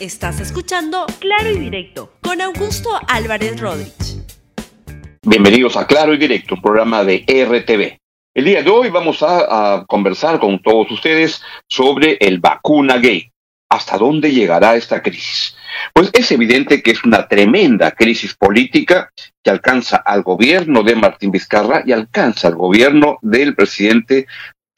Estás escuchando Claro y Directo con Augusto Álvarez Rodríguez. Bienvenidos a Claro y Directo, programa de RTV. El día de hoy vamos a, conversar con todos ustedes sobre el vacuna gay. ¿Hasta dónde llegará esta crisis? Pues es evidente que es una tremenda crisis política que alcanza al gobierno de Martín Vizcarra y alcanza al gobierno del presidente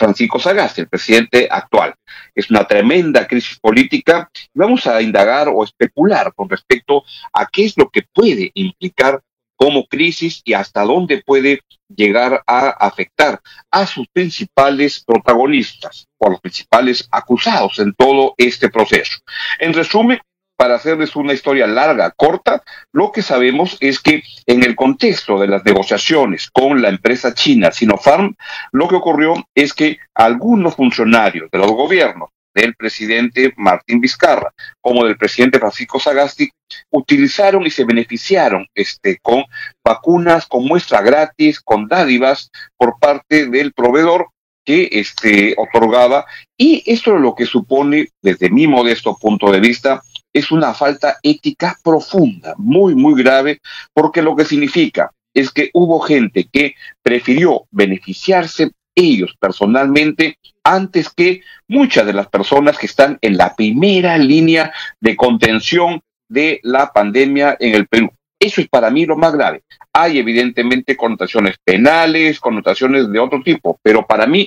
Francisco Sagasti, el presidente actual. Es una tremenda crisis política. Vamos a indagar o especular con respecto a qué es lo que puede implicar como crisis y hasta dónde puede llegar a afectar a sus principales protagonistas o los principales acusados en todo este proceso. En resumen, para hacerles una historia larga, corta, lo que sabemos es que en el contexto de las negociaciones con la empresa china Sinopharm, lo que ocurrió es que algunos funcionarios de los gobiernos del presidente Martín Vizcarra como del presidente Francisco Sagasti utilizaron y se beneficiaron este, con vacunas, con muestra gratis, con dádivas por parte del proveedor que este, otorgaba. Y esto es lo que supone, desde mi modesto punto de vista, es una falta ética profunda, muy, muy grave, porque lo que significa es que hubo gente que prefirió beneficiarse ellos personalmente antes que muchas de las personas que están en la primera línea de contención de la pandemia en el Perú. Eso es para mí lo más grave. Hay evidentemente connotaciones penales, connotaciones de otro tipo, pero para mí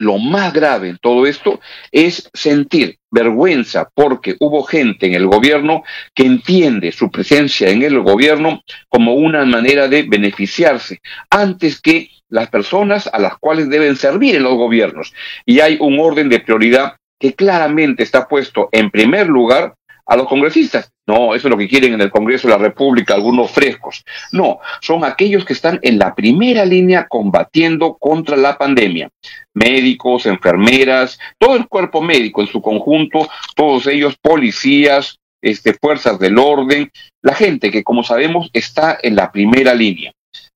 lo más grave en todo esto es sentir vergüenza porque hubo gente en el gobierno que entiende su presencia en el gobierno como una manera de beneficiarse antes que las personas a las cuales deben servir en los gobiernos. Y hay un orden de prioridad que claramente está puesto en primer lugar a los congresistas. No, eso es lo que quieren en el Congreso de la República, algunos frescos. No, son aquellos que están en la primera línea combatiendo contra la pandemia. Médicos, enfermeras, todo el cuerpo médico en su conjunto, todos ellos policías, este, fuerzas del orden, la gente que, como sabemos, está en la primera línea.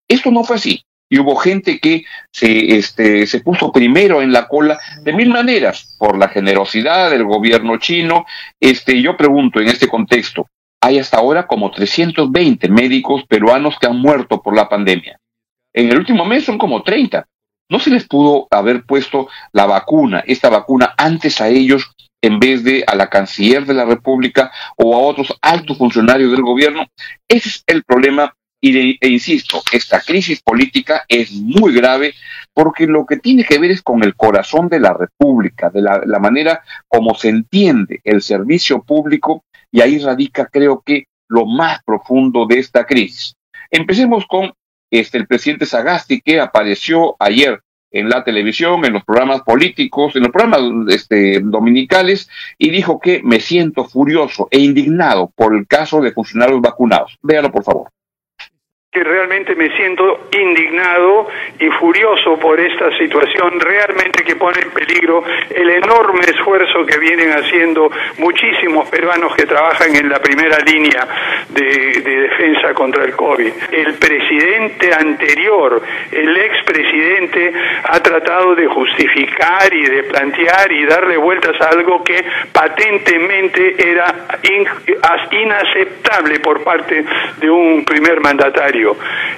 Esto no fue así y hubo gente que se, este, se puso primero en la cola de mil maneras por la generosidad del gobierno chino. Este, yo pregunto en este contexto, hay hasta ahora como 320 médicos peruanos que han muerto por la pandemia. En el último mes son como 30. ¿No se les pudo haber puesto la vacuna, esta vacuna, antes a ellos en vez de a la canciller de la República o a otros altos funcionarios del gobierno? Ese es el problema y e insisto, esta crisis política es muy grave porque lo que tiene que ver es con el corazón de la República, de la, manera como se entiende el servicio público y ahí radica creo que lo más profundo de esta crisis. Empecemos con este, el presidente Sagasti que apareció ayer en la televisión, en los programas políticos, en los programas este, dominicales, y dijo que me siento furioso e indignado por el caso de funcionarios vacunados. Véalo, por favor que realmente me siento indignado y furioso por esta situación realmente que pone en peligro el enorme esfuerzo que vienen haciendo muchísimos peruanos que trabajan en la primera línea de, defensa contra el COVID. El presidente anterior, el expresidente, ha tratado de justificar y de plantear y darle vueltas a algo que patentemente era inaceptable por parte de un primer mandatario.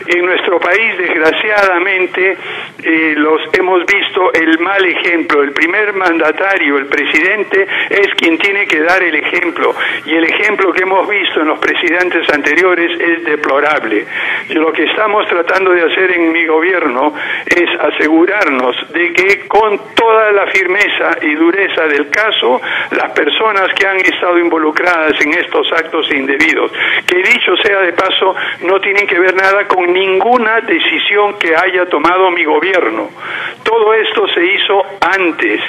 En nuestro país, desgraciadamente, eh, los hemos visto el mal ejemplo. El primer mandatario, el presidente, es quien tiene que dar el ejemplo. Y el ejemplo que hemos visto en los presidentes anteriores es deplorable. Lo que estamos tratando de hacer en mi gobierno es asegurarnos de que con toda la firmeza y dureza del caso, las personas que han estado involucradas en estos actos indebidos, que dicho sea de paso, no tienen que ver nada con ninguna decisión que haya tomado mi gobierno. Todo esto se hizo antes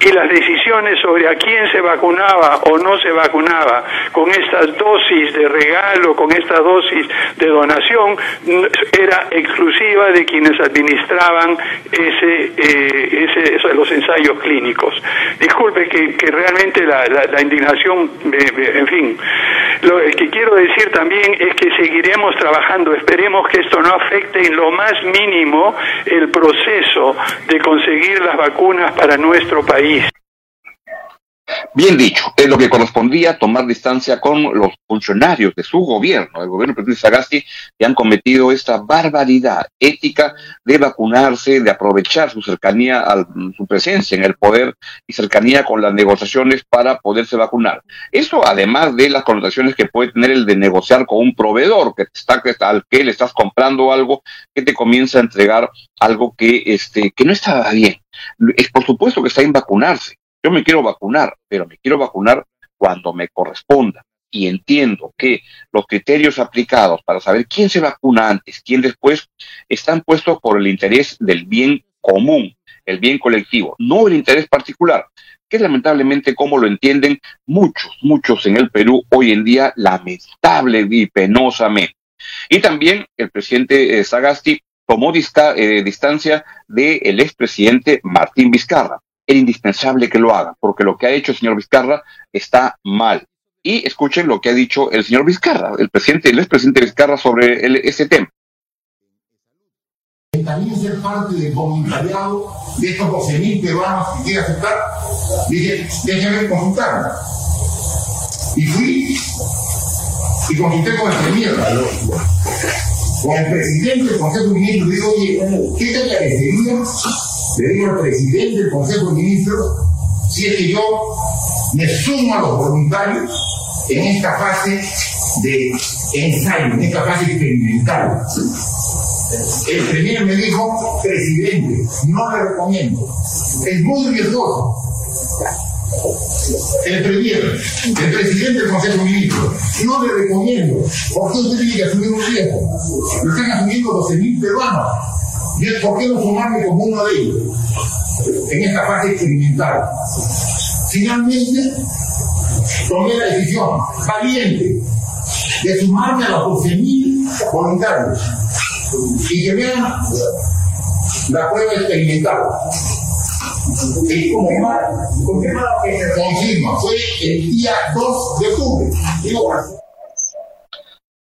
y las decisiones sobre a quién se vacunaba o no se vacunaba con estas dosis de regalo, con esta dosis de donación, era exclusiva de quienes administraban ese, eh, ese los ensayos clínicos. Disculpe que, que realmente la, la, indignación, en fin, lo que quiero decir también es que seguiremos trabajando, esperemos que esto no afecte en lo más mínimo el proceso de conseguir las vacunas para nuestro país. Bien dicho, es lo que correspondía tomar distancia con los funcionarios de su gobierno, el gobierno presidente Sagasti, que han cometido esta barbaridad ética de vacunarse, de aprovechar su cercanía, a su presencia en el poder y cercanía con las negociaciones para poderse vacunar. Eso además de las connotaciones que puede tener el de negociar con un proveedor que está, al que le estás comprando algo que te comienza a entregar algo que, este, que no estaba bien. Es por supuesto que está en vacunarse yo me quiero vacunar, pero me quiero vacunar cuando me corresponda. Y entiendo que los criterios aplicados para saber quién se vacuna antes, quién después, están puestos por el interés del bien común, el bien colectivo, no el interés particular, que es lamentablemente como lo entienden muchos, muchos en el Perú hoy en día, lamentable y penosamente. Y también el presidente eh, Sagasti tomó eh, distancia del expresidente Martín Vizcarra era indispensable que lo haga, porque lo que ha hecho el señor Vizcarra está mal. Y escuchen lo que ha dicho el señor Vizcarra, el presidente, el expresidente Vizcarra sobre el, ese tema. También ser parte del voluntariado de estos 12.000 peruanos que quiere aceptar, dije, déjenme consultarme. Y fui y consulté con el premier, con el presidente del Consejo de Ministros, digo, oye, ¿qué te parecería le digo al presidente del Consejo de Ministros si es que yo me sumo a los voluntarios en esta fase de ensayo, en esta fase experimental. El premier me dijo, presidente, no le recomiendo. Es muy riesgoso. El premier, el presidente del Consejo de Ministros, no le recomiendo. ¿Por qué usted tiene que asumir un riesgo? Lo están asumiendo 12.000 peruanos y ¿por qué no sumarme como uno de ellos en esta fase experimental? Finalmente, tomé la decisión valiente de sumarme a los 12.000 voluntarios y que vean la prueba experimental. Y confirma, fue el día 2 de octubre. Digo,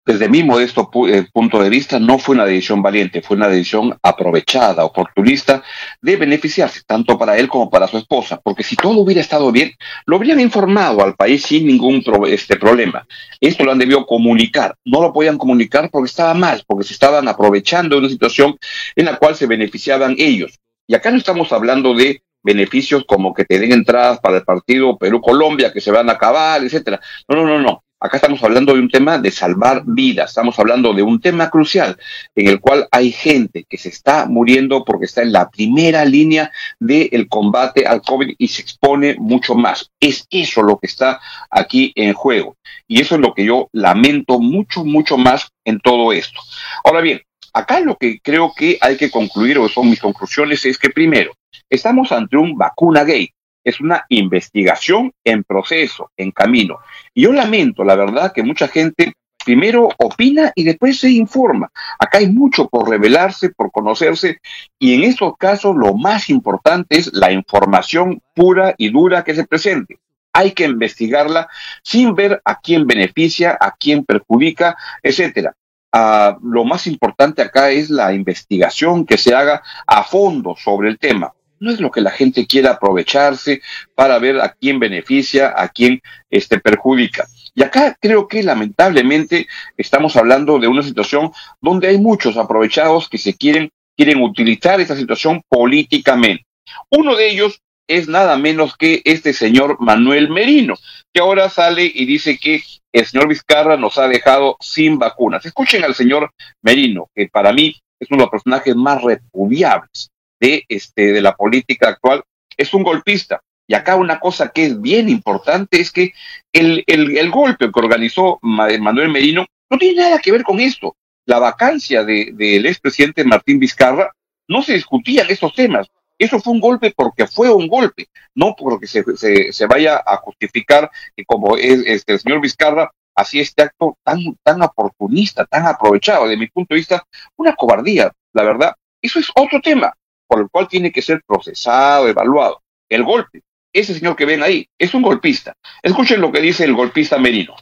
desde mi modesto eh, punto de vista, no fue una decisión valiente, fue una decisión aprovechada, oportunista, de beneficiarse tanto para él como para su esposa, porque si todo hubiera estado bien, lo habrían informado al país sin ningún este problema. Esto lo han debido comunicar, no lo podían comunicar porque estaba mal, porque se estaban aprovechando de una situación en la cual se beneficiaban ellos. Y acá no estamos hablando de beneficios como que te den entradas para el partido Perú-Colombia, que se van a acabar, etcétera. No, no, no, no. Acá estamos hablando de un tema de salvar vidas, estamos hablando de un tema crucial en el cual hay gente que se está muriendo porque está en la primera línea del combate al COVID y se expone mucho más. Es eso lo que está aquí en juego. Y eso es lo que yo lamento mucho, mucho más en todo esto. Ahora bien, acá lo que creo que hay que concluir, o son mis conclusiones, es que primero, estamos ante un vacuna gay es una investigación en proceso, en camino. Y yo lamento, la verdad, que mucha gente primero opina y después se informa. Acá hay mucho por revelarse, por conocerse, y en estos casos lo más importante es la información pura y dura que se presente. Hay que investigarla sin ver a quién beneficia, a quién perjudica, etcétera. Ah, lo más importante acá es la investigación que se haga a fondo sobre el tema no es lo que la gente quiera aprovecharse para ver a quién beneficia, a quién este, perjudica. Y acá creo que lamentablemente estamos hablando de una situación donde hay muchos aprovechados que se quieren, quieren utilizar esta situación políticamente. Uno de ellos es nada menos que este señor Manuel Merino, que ahora sale y dice que el señor Vizcarra nos ha dejado sin vacunas. Escuchen al señor Merino, que para mí es uno de los personajes más repudiables de, este, de la política actual, es un golpista. Y acá una cosa que es bien importante es que el, el, golpe que organizó Manuel Merino no tiene nada que ver con esto. La vacancia del de, expresidente Martín Vizcarra no se discutían estos temas. Eso fue un golpe porque fue un golpe, no porque se, se, se vaya a justificar que como es, este, el señor Vizcarra hacía este acto tan, tan oportunista, tan aprovechado, de mi punto de vista, una cobardía, la verdad. Eso es otro tema por el cual tiene que ser procesado, evaluado. El golpe, ese señor que ven ahí, es un golpista. Escuchen lo que dice el golpista Merino.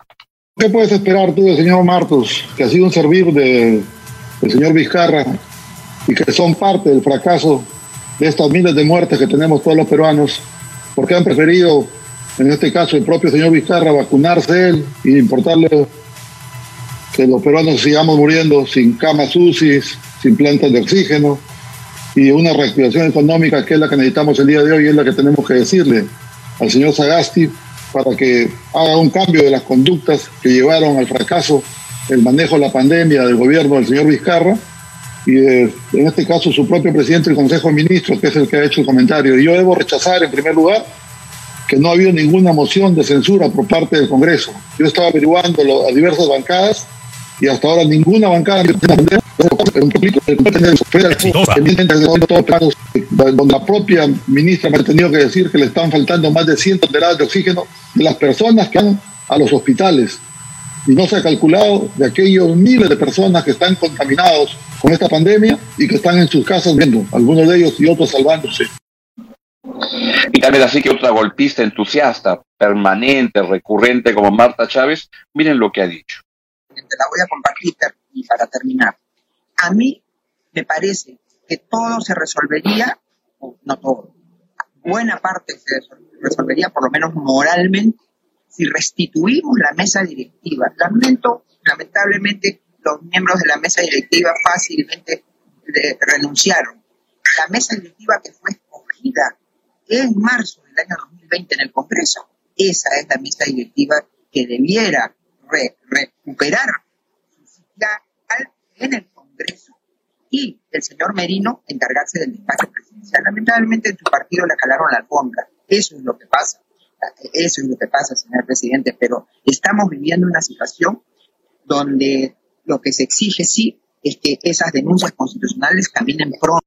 ¿Qué puedes esperar tú del señor Martos, que ha sido un servir del señor Vizcarra y que son parte del fracaso de estas miles de muertes que tenemos todos los peruanos, porque han preferido en este caso el propio señor Vizcarra, vacunarse él y importarle que los peruanos sigamos muriendo sin camas UCI, sin plantas de oxígeno y una reactivación económica que es la que necesitamos el día de hoy y es la que tenemos que decirle al señor Sagasti para que haga un cambio de las conductas que llevaron al fracaso el manejo de la pandemia del gobierno del señor Vizcarra y en este caso su propio presidente del Consejo de Ministros, que es el que ha hecho el comentario. Y yo debo rechazar en primer lugar que no ha habido ninguna moción de censura por parte del Congreso. Yo estaba averiguando a diversas bancadas y hasta ahora ninguna bancada donde la propia ministra me ha tenido que decir que le están faltando más de 100 toneladas de oxígeno de las personas que van a los hospitales y no se ha calculado de aquellos miles de personas que están contaminados con esta pandemia y que están en sus casas viendo, algunos de ellos y otros salvándose. Y también así que otra golpista entusiasta, permanente, recurrente como Marta Chávez, miren lo que ha dicho. Te la voy a compartir y para terminar. A mí me parece que todo se resolvería, no todo, buena parte se resolvería por lo menos moralmente si restituimos la mesa directiva. Lamento, lamentablemente, los miembros de la mesa directiva fácilmente renunciaron. La mesa directiva que fue escogida en marzo del año 2020 en el Congreso, esa es la mesa directiva que debiera recuperar su sitial en el Congreso y el señor Merino encargarse del despacho presidencial. Lamentablemente en su partido le calaron la alfombra. Eso es lo que pasa. Eso es lo que pasa, señor presidente. Pero estamos viviendo una situación donde lo que se exige sí es que esas denuncias constitucionales caminen pronto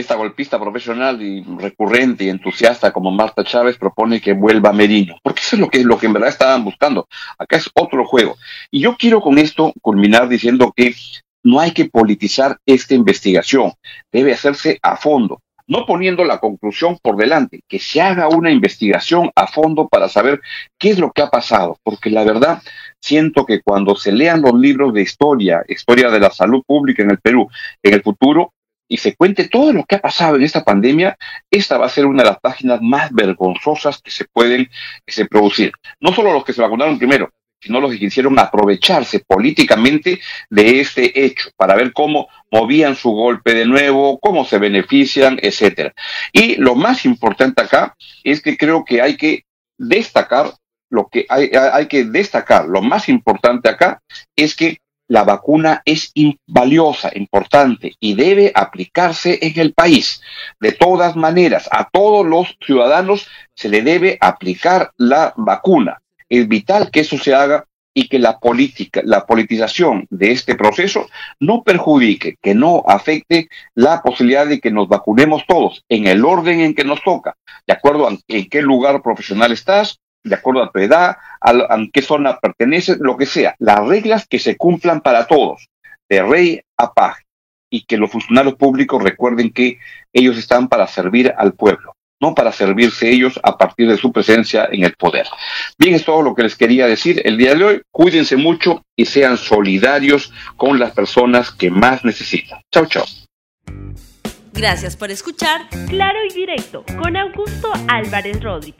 esta golpista profesional y recurrente y entusiasta como Marta Chávez propone que vuelva Merino, porque eso es lo que, lo que en verdad estaban buscando. Acá es otro juego. Y yo quiero con esto culminar diciendo que no hay que politizar esta investigación, debe hacerse a fondo, no poniendo la conclusión por delante, que se haga una investigación a fondo para saber qué es lo que ha pasado, porque la verdad siento que cuando se lean los libros de historia, historia de la salud pública en el Perú, en el futuro, y se cuente todo lo que ha pasado en esta pandemia, esta va a ser una de las páginas más vergonzosas que se pueden que se producir. No solo los que se vacunaron primero, sino los que quisieron aprovecharse políticamente de este hecho para ver cómo movían su golpe de nuevo, cómo se benefician, etcétera. Y lo más importante acá es que creo que hay que destacar lo que hay, hay que destacar, lo más importante acá es que la vacuna es valiosa, importante y debe aplicarse en el país. De todas maneras, a todos los ciudadanos se le debe aplicar la vacuna. Es vital que eso se haga y que la política, la politización de este proceso no perjudique, que no afecte la posibilidad de que nos vacunemos todos en el orden en que nos toca, de acuerdo a en qué lugar profesional estás, de acuerdo a tu edad, a, qué zona perteneces, lo que sea. Las reglas que se cumplan para todos, de rey a paje, y que los funcionarios públicos recuerden que ellos están para servir al pueblo, no para servirse ellos a partir de su presencia en el poder. Bien, es todo lo que les quería decir el día de hoy. Cuídense mucho y sean solidarios con las personas que más necesitan. Chao, chao. Gracias por escuchar Claro y Directo con Augusto Álvarez Rodríguez.